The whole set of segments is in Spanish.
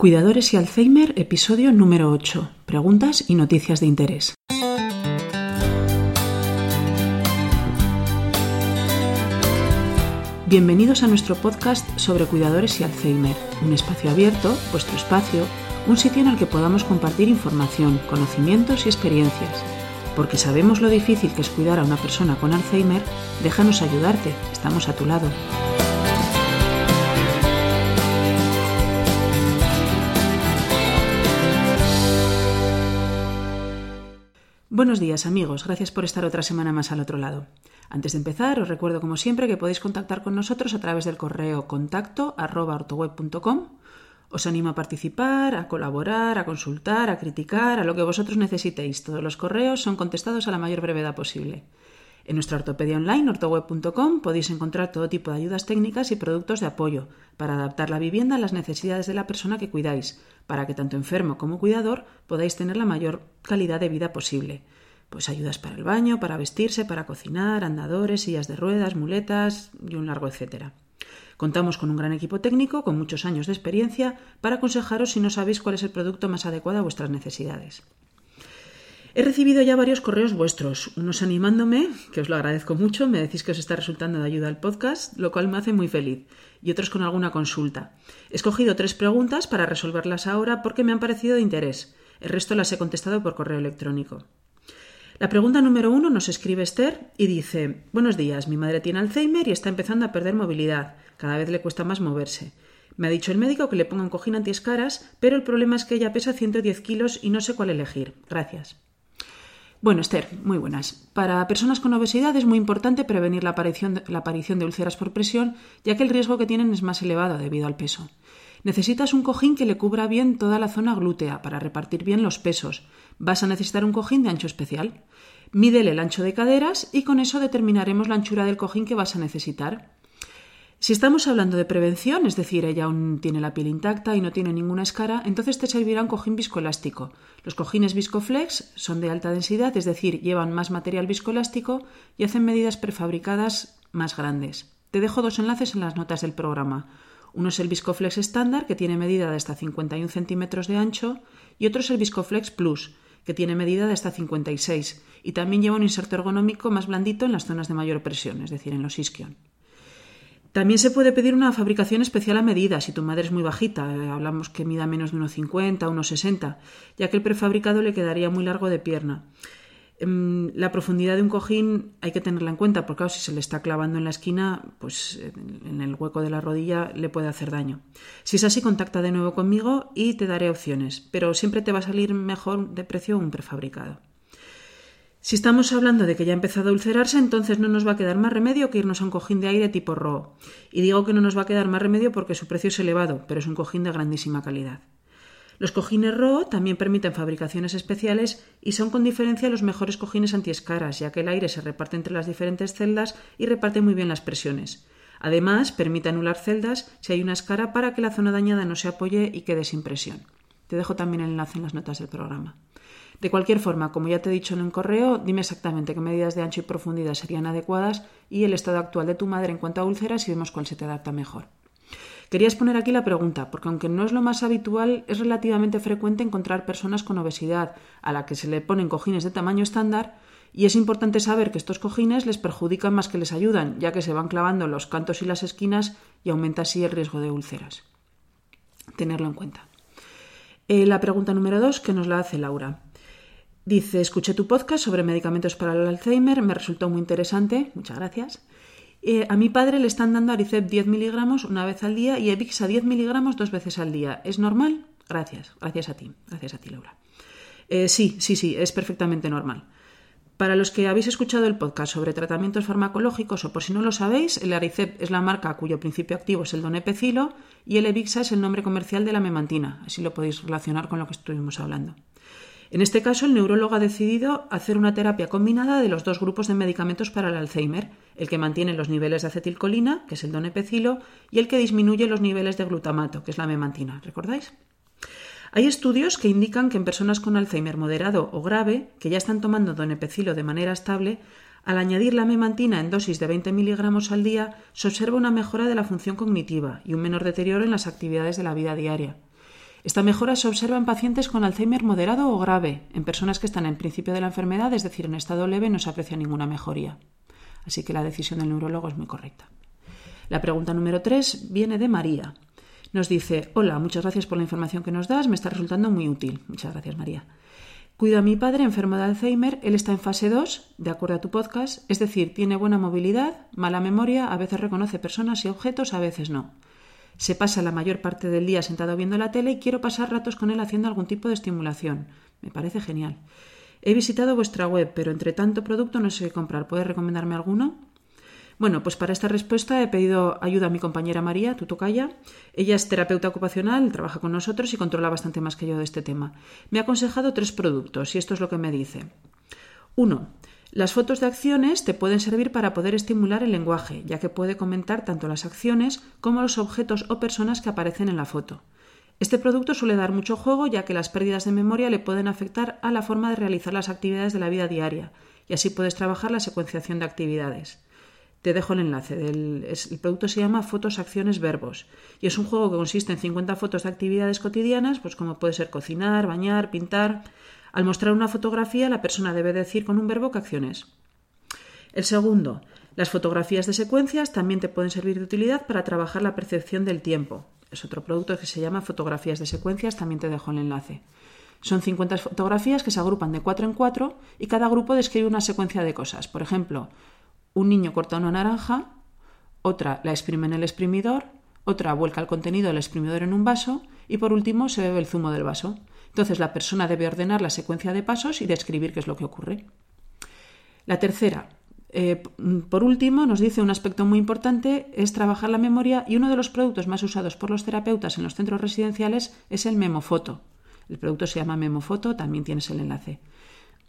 Cuidadores y Alzheimer, episodio número 8. Preguntas y noticias de interés. Bienvenidos a nuestro podcast sobre cuidadores y Alzheimer, un espacio abierto, vuestro espacio, un sitio en el que podamos compartir información, conocimientos y experiencias. Porque sabemos lo difícil que es cuidar a una persona con Alzheimer, déjanos ayudarte, estamos a tu lado. Buenos días amigos, gracias por estar otra semana más al otro lado. Antes de empezar, os recuerdo como siempre que podéis contactar con nosotros a través del correo contacto Os animo a participar, a colaborar, a consultar, a criticar, a lo que vosotros necesitéis. Todos los correos son contestados a la mayor brevedad posible. En nuestra ortopedia online, ortoweb.com, podéis encontrar todo tipo de ayudas técnicas y productos de apoyo para adaptar la vivienda a las necesidades de la persona que cuidáis, para que tanto enfermo como cuidador podáis tener la mayor calidad de vida posible. Pues ayudas para el baño, para vestirse, para cocinar, andadores, sillas de ruedas, muletas y un largo etcétera. Contamos con un gran equipo técnico con muchos años de experiencia para aconsejaros si no sabéis cuál es el producto más adecuado a vuestras necesidades. He recibido ya varios correos vuestros, unos animándome, que os lo agradezco mucho, me decís que os está resultando de ayuda al podcast, lo cual me hace muy feliz, y otros con alguna consulta. He escogido tres preguntas para resolverlas ahora porque me han parecido de interés. El resto las he contestado por correo electrónico. La pregunta número uno nos escribe Esther y dice Buenos días, mi madre tiene Alzheimer y está empezando a perder movilidad. Cada vez le cuesta más moverse. Me ha dicho el médico que le ponga un cojín antiescaras, pero el problema es que ella pesa 110 kilos y no sé cuál elegir. Gracias. Bueno, Esther, muy buenas. Para personas con obesidad es muy importante prevenir la aparición, de, la aparición de úlceras por presión, ya que el riesgo que tienen es más elevado debido al peso. Necesitas un cojín que le cubra bien toda la zona glútea para repartir bien los pesos. Vas a necesitar un cojín de ancho especial. Mídele el ancho de caderas y con eso determinaremos la anchura del cojín que vas a necesitar. Si estamos hablando de prevención, es decir, ella aún tiene la piel intacta y no tiene ninguna escara, entonces te servirá un cojín viscoelástico. Los cojines Viscoflex son de alta densidad, es decir, llevan más material viscoelástico y hacen medidas prefabricadas más grandes. Te dejo dos enlaces en las notas del programa. Uno es el Viscoflex estándar, que tiene medida de hasta 51 centímetros de ancho, y otro es el Viscoflex Plus, que tiene medida de hasta 56, y también lleva un inserto ergonómico más blandito en las zonas de mayor presión, es decir, en los isquion. También se puede pedir una fabricación especial a medida si tu madre es muy bajita, eh, hablamos que mida menos de 1,50 o 1,60, ya que el prefabricado le quedaría muy largo de pierna. Em, la profundidad de un cojín hay que tenerla en cuenta, porque si se le está clavando en la esquina, pues en el hueco de la rodilla le puede hacer daño. Si es así, contacta de nuevo conmigo y te daré opciones, pero siempre te va a salir mejor de precio un prefabricado. Si estamos hablando de que ya ha empezado a ulcerarse, entonces no nos va a quedar más remedio que irnos a un cojín de aire tipo RO. Y digo que no nos va a quedar más remedio porque su precio es elevado, pero es un cojín de grandísima calidad. Los cojines RO también permiten fabricaciones especiales y son con diferencia los mejores cojines antiescaras, ya que el aire se reparte entre las diferentes celdas y reparte muy bien las presiones. Además, permite anular celdas si hay una escara para que la zona dañada no se apoye y quede sin presión. Te dejo también el enlace en las notas del programa. De cualquier forma, como ya te he dicho en un correo, dime exactamente qué medidas de ancho y profundidad serían adecuadas y el estado actual de tu madre en cuanto a úlceras y vemos cuál se te adapta mejor. Querías poner aquí la pregunta, porque aunque no es lo más habitual, es relativamente frecuente encontrar personas con obesidad a la que se le ponen cojines de tamaño estándar y es importante saber que estos cojines les perjudican más que les ayudan, ya que se van clavando los cantos y las esquinas y aumenta así el riesgo de úlceras. Tenerlo en cuenta. Eh, la pregunta número dos que nos la hace Laura. Dice, escuché tu podcast sobre medicamentos para el Alzheimer, me resultó muy interesante, muchas gracias. Eh, a mi padre le están dando Aricep 10 miligramos una vez al día y Evixa 10 miligramos dos veces al día. ¿Es normal? Gracias, gracias a ti, gracias a ti, Laura. Eh, sí, sí, sí, es perfectamente normal. Para los que habéis escuchado el podcast sobre tratamientos farmacológicos o por si no lo sabéis, el Aricep es la marca cuyo principio activo es el donepecilo y el Evixa es el nombre comercial de la memantina. Así lo podéis relacionar con lo que estuvimos hablando. En este caso, el neurólogo ha decidido hacer una terapia combinada de los dos grupos de medicamentos para el Alzheimer, el que mantiene los niveles de acetilcolina, que es el donepecilo, y el que disminuye los niveles de glutamato, que es la memantina. ¿Recordáis? Hay estudios que indican que en personas con Alzheimer moderado o grave, que ya están tomando donepecilo de manera estable, al añadir la memantina en dosis de 20 miligramos al día, se observa una mejora de la función cognitiva y un menor deterioro en las actividades de la vida diaria. Esta mejora se observa en pacientes con Alzheimer moderado o grave. En personas que están en principio de la enfermedad, es decir, en estado leve, no se aprecia ninguna mejoría. Así que la decisión del neurólogo es muy correcta. La pregunta número 3 viene de María. Nos dice, hola, muchas gracias por la información que nos das, me está resultando muy útil. Muchas gracias, María. Cuido a mi padre enfermo de Alzheimer, él está en fase 2, de acuerdo a tu podcast, es decir, tiene buena movilidad, mala memoria, a veces reconoce personas y objetos, a veces no. Se pasa la mayor parte del día sentado viendo la tele y quiero pasar ratos con él haciendo algún tipo de estimulación. Me parece genial. He visitado vuestra web, pero entre tanto producto no sé qué comprar. ¿Puedes recomendarme alguno? Bueno, pues para esta respuesta he pedido ayuda a mi compañera María, tu tocaya. Ella es terapeuta ocupacional, trabaja con nosotros y controla bastante más que yo de este tema. Me ha aconsejado tres productos y esto es lo que me dice. Uno, las fotos de acciones te pueden servir para poder estimular el lenguaje, ya que puede comentar tanto las acciones como los objetos o personas que aparecen en la foto. Este producto suele dar mucho juego ya que las pérdidas de memoria le pueden afectar a la forma de realizar las actividades de la vida diaria y así puedes trabajar la secuenciación de actividades. Te dejo el enlace. el producto se llama Fotos, Acciones, Verbos. Y es un juego que consiste en 50 fotos de actividades cotidianas, pues como puede ser cocinar, bañar, pintar. Al mostrar una fotografía, la persona debe decir con un verbo qué acciones. El segundo, las fotografías de secuencias también te pueden servir de utilidad para trabajar la percepción del tiempo. Es otro producto que se llama Fotografías de secuencias, también te dejo el enlace. Son 50 fotografías que se agrupan de cuatro en cuatro y cada grupo describe una secuencia de cosas. Por ejemplo, un niño corta una naranja, otra la exprime en el exprimidor, otra vuelca el contenido del exprimidor en un vaso y por último se bebe el zumo del vaso. Entonces la persona debe ordenar la secuencia de pasos y describir qué es lo que ocurre. La tercera, eh, por último, nos dice un aspecto muy importante es trabajar la memoria y uno de los productos más usados por los terapeutas en los centros residenciales es el memofoto. El producto se llama memofoto, también tienes el enlace.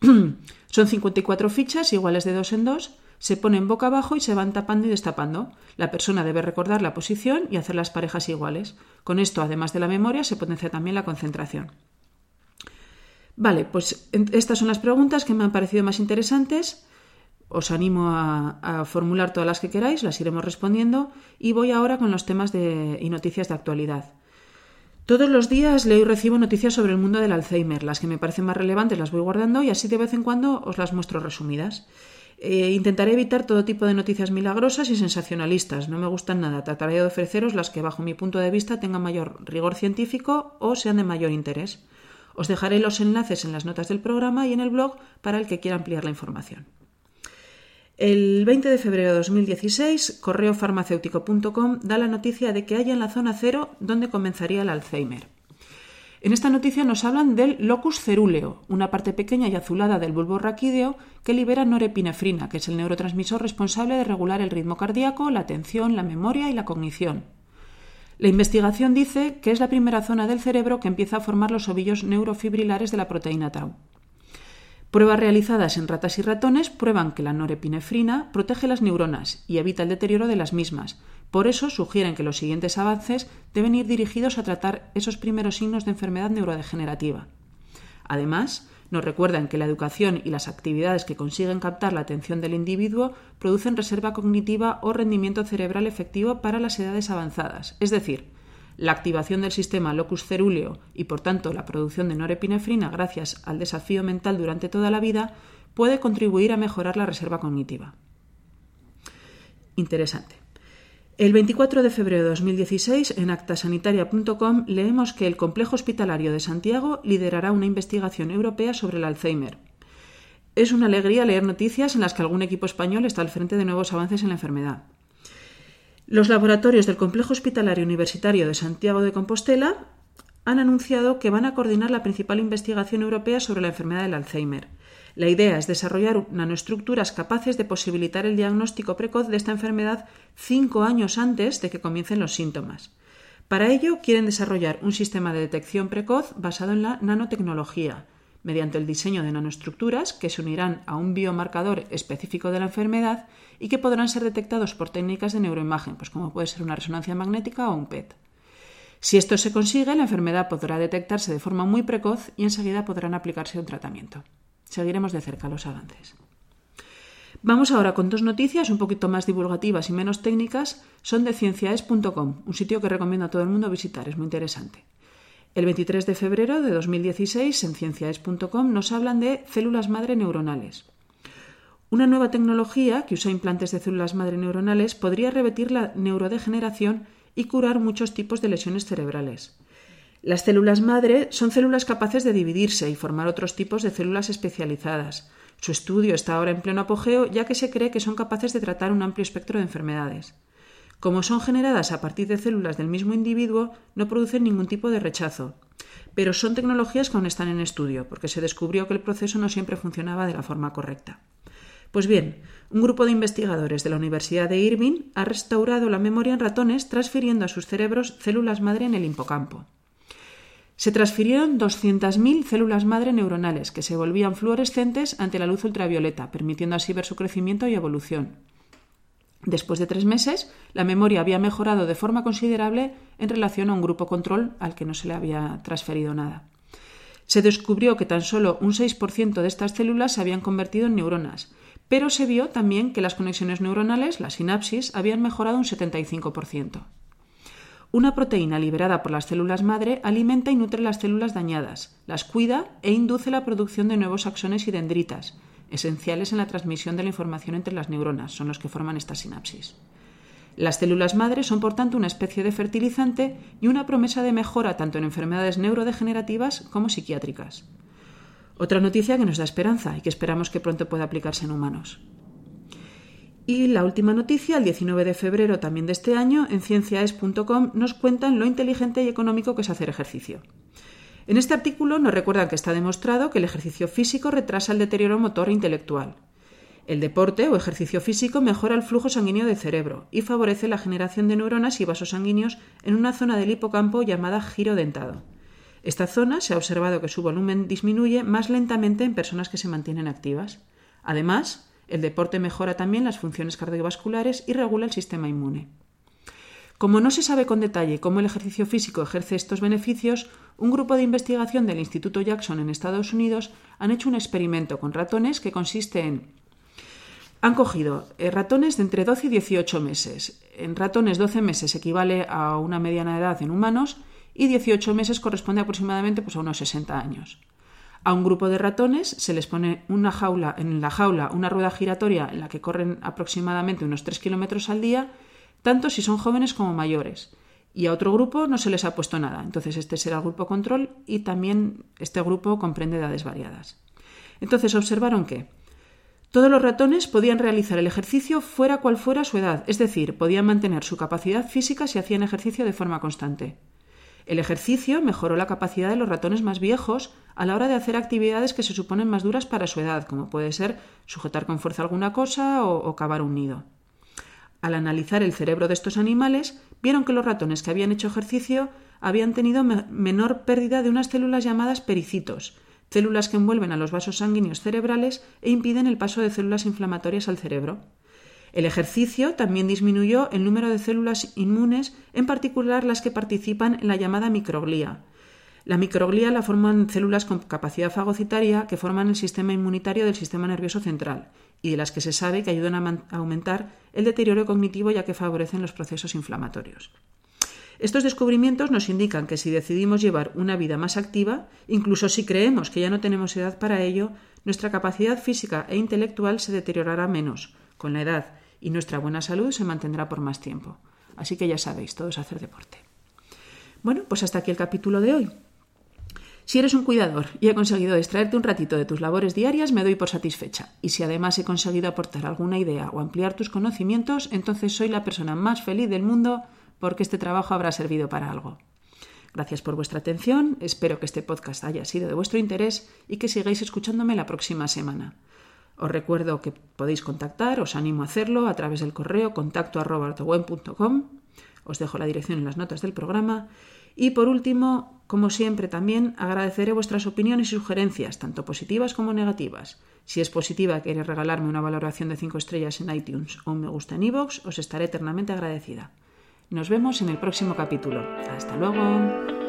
Son 54 fichas iguales de dos en dos se ponen boca abajo y se van tapando y destapando. La persona debe recordar la posición y hacer las parejas iguales. Con esto, además de la memoria, se potencia también la concentración. Vale, pues estas son las preguntas que me han parecido más interesantes. Os animo a, formular todas las que queráis, las iremos respondiendo y voy ahora con los temas de, y noticias de actualidad. Todos los días leo y recibo noticias sobre el mundo del Alzheimer. Las que me parecen más relevantes las voy guardando y así de vez en cuando os las muestro resumidas. Eh, intentaré evitar todo tipo de noticias milagrosas y sensacionalistas. No me gustan nada. Trataré de ofreceros las que, bajo mi punto de vista, tengan mayor rigor científico o sean de mayor interés. Os dejaré los enlaces en las notas del programa y en el blog para el que quiera ampliar la información. El 20 de febrero de 2016, correofarmacéutico.com da la noticia de que hay en la zona cero donde comenzaría el Alzheimer. En esta noticia nos hablan del locus cerúleo, una parte pequeña y azulada del bulbo raquídeo que libera norepinefrina, que es el neurotransmisor responsable de regular el ritmo cardíaco, la atención, la memoria y la cognición. La investigación dice que es la primera zona del cerebro que empieza a formar los ovillos neurofibrilares de la proteína tau. Pruebas realizadas en ratas y ratones prueban que la norepinefrina protege las neuronas y evita el deterioro de las mismas, por eso sugieren que los siguientes avances deben ir dirigidos a tratar esos primeros signos de enfermedad neurodegenerativa. Además, nos recuerdan que la educación y las actividades que consiguen captar la atención del individuo producen reserva cognitiva o rendimiento cerebral efectivo para las edades avanzadas, es decir, la activación del sistema locus cerúleo y por tanto la producción de norepinefrina gracias al desafío mental durante toda la vida puede contribuir a mejorar la reserva cognitiva. Interesante. El 24 de febrero de 2016, en actasanitaria.com, leemos que el Complejo Hospitalario de Santiago liderará una investigación europea sobre el Alzheimer. Es una alegría leer noticias en las que algún equipo español está al frente de nuevos avances en la enfermedad. Los laboratorios del Complejo Hospitalario Universitario de Santiago de Compostela han anunciado que van a coordinar la principal investigación europea sobre la enfermedad del Alzheimer. La idea es desarrollar nanoestructuras capaces de posibilitar el diagnóstico precoz de esta enfermedad cinco años antes de que comiencen los síntomas. Para ello, quieren desarrollar un sistema de detección precoz basado en la nanotecnología, mediante el diseño de nanoestructuras que se unirán a un biomarcador específico de la enfermedad y que podrán ser detectados por técnicas de neuroimagen, pues como puede ser una resonancia magnética o un PET. Si esto se consigue, la enfermedad podrá detectarse de forma muy precoz y enseguida podrán aplicarse un tratamiento. Seguiremos de cerca los avances. Vamos ahora con dos noticias un poquito más divulgativas y menos técnicas. Son de cienciaes.com, un sitio que recomiendo a todo el mundo visitar, es muy interesante. El 23 de febrero de 2016 en cienciaes.com nos hablan de células madre neuronales. Una nueva tecnología que usa implantes de células madre neuronales podría revertir la neurodegeneración y curar muchos tipos de lesiones cerebrales. Las células madre son células capaces de dividirse y formar otros tipos de células especializadas. Su estudio está ahora en pleno apogeo ya que se cree que son capaces de tratar un amplio espectro de enfermedades. Como son generadas a partir de células del mismo individuo, no producen ningún tipo de rechazo. Pero son tecnologías que aún están en estudio, porque se descubrió que el proceso no siempre funcionaba de la forma correcta. Pues bien, un grupo de investigadores de la Universidad de Irving ha restaurado la memoria en ratones transfiriendo a sus cerebros células madre en el hipocampo. Se transfirieron 200.000 células madre neuronales que se volvían fluorescentes ante la luz ultravioleta, permitiendo así ver su crecimiento y evolución. Después de tres meses, la memoria había mejorado de forma considerable en relación a un grupo control al que no se le había transferido nada. Se descubrió que tan solo un 6% de estas células se habían convertido en neuronas, pero se vio también que las conexiones neuronales, la sinapsis, habían mejorado un 75%. Una proteína liberada por las células madre alimenta y nutre las células dañadas, las cuida e induce la producción de nuevos axones y dendritas, esenciales en la transmisión de la información entre las neuronas, son los que forman esta sinapsis. Las células madre son, por tanto, una especie de fertilizante y una promesa de mejora tanto en enfermedades neurodegenerativas como psiquiátricas. Otra noticia que nos da esperanza y que esperamos que pronto pueda aplicarse en humanos. Y la última noticia, el 19 de febrero también de este año, en cienciaes.com nos cuentan lo inteligente y económico que es hacer ejercicio. En este artículo nos recuerdan que está demostrado que el ejercicio físico retrasa el deterioro motor e intelectual. El deporte o ejercicio físico mejora el flujo sanguíneo del cerebro y favorece la generación de neuronas y vasos sanguíneos en una zona del hipocampo llamada giro dentado. Esta zona se ha observado que su volumen disminuye más lentamente en personas que se mantienen activas. Además, el deporte mejora también las funciones cardiovasculares y regula el sistema inmune. Como no se sabe con detalle cómo el ejercicio físico ejerce estos beneficios, un grupo de investigación del Instituto Jackson en Estados Unidos han hecho un experimento con ratones que consiste en han cogido eh, ratones de entre 12 y 18 meses. En ratones 12 meses equivale a una mediana edad en humanos y 18 meses corresponde aproximadamente pues, a unos 60 años. A un grupo de ratones se les pone una jaula, en la jaula una rueda giratoria en la que corren aproximadamente unos 3 kilómetros al día, tanto si son jóvenes como mayores. Y a otro grupo no se les ha puesto nada. Entonces este será el grupo control y también este grupo comprende edades variadas. Entonces observaron que todos los ratones podían realizar el ejercicio fuera cual fuera su edad, es decir, podían mantener su capacidad física si hacían ejercicio de forma constante. El ejercicio mejoró la capacidad de los ratones más viejos a la hora de hacer actividades que se suponen más duras para su edad, como puede ser sujetar con fuerza alguna cosa o, cavar un nido. Al analizar el cerebro de estos animales, vieron que los ratones que habían hecho ejercicio habían tenido menor pérdida de unas células llamadas pericitos, células que envuelven a los vasos sanguíneos cerebrales e impiden el paso de células inflamatorias al cerebro. El ejercicio también disminuyó el número de células inmunes, en particular las que participan en la llamada microglía. La microglía la forman células con capacidad fagocitaria que forman el sistema inmunitario del sistema nervioso central y de las que se sabe que ayudan a, aumentar el deterioro cognitivo ya que favorecen los procesos inflamatorios. Estos descubrimientos nos indican que si decidimos llevar una vida más activa, incluso si creemos que ya no tenemos edad para ello, nuestra capacidad física e intelectual se deteriorará menos con la edad y nuestra buena salud se mantendrá por más tiempo. Así que ya sabéis, todo es hacer deporte. Bueno, pues hasta aquí el capítulo de hoy. Si eres un cuidador y he conseguido distraerte un ratito de tus labores diarias, me doy por satisfecha. Y si además he conseguido aportar alguna idea o ampliar tus conocimientos, entonces soy la persona más feliz del mundo porque este trabajo habrá servido para algo. Gracias por vuestra atención, espero que este podcast haya sido de vuestro interés y que sigáis escuchándome la próxima semana. Os recuerdo que podéis contactar, os animo a hacerlo a través del correo contacto Os dejo la dirección en las notas del programa. Y por último, como siempre, también agradeceré vuestras opiniones y sugerencias, tanto positivas como negativas. Si es positiva, queréis regalarme una valoración de 5 estrellas en iTunes o un me gusta en iVoox, os estaré eternamente agradecida. Nos vemos en el próximo capítulo. Hasta luego.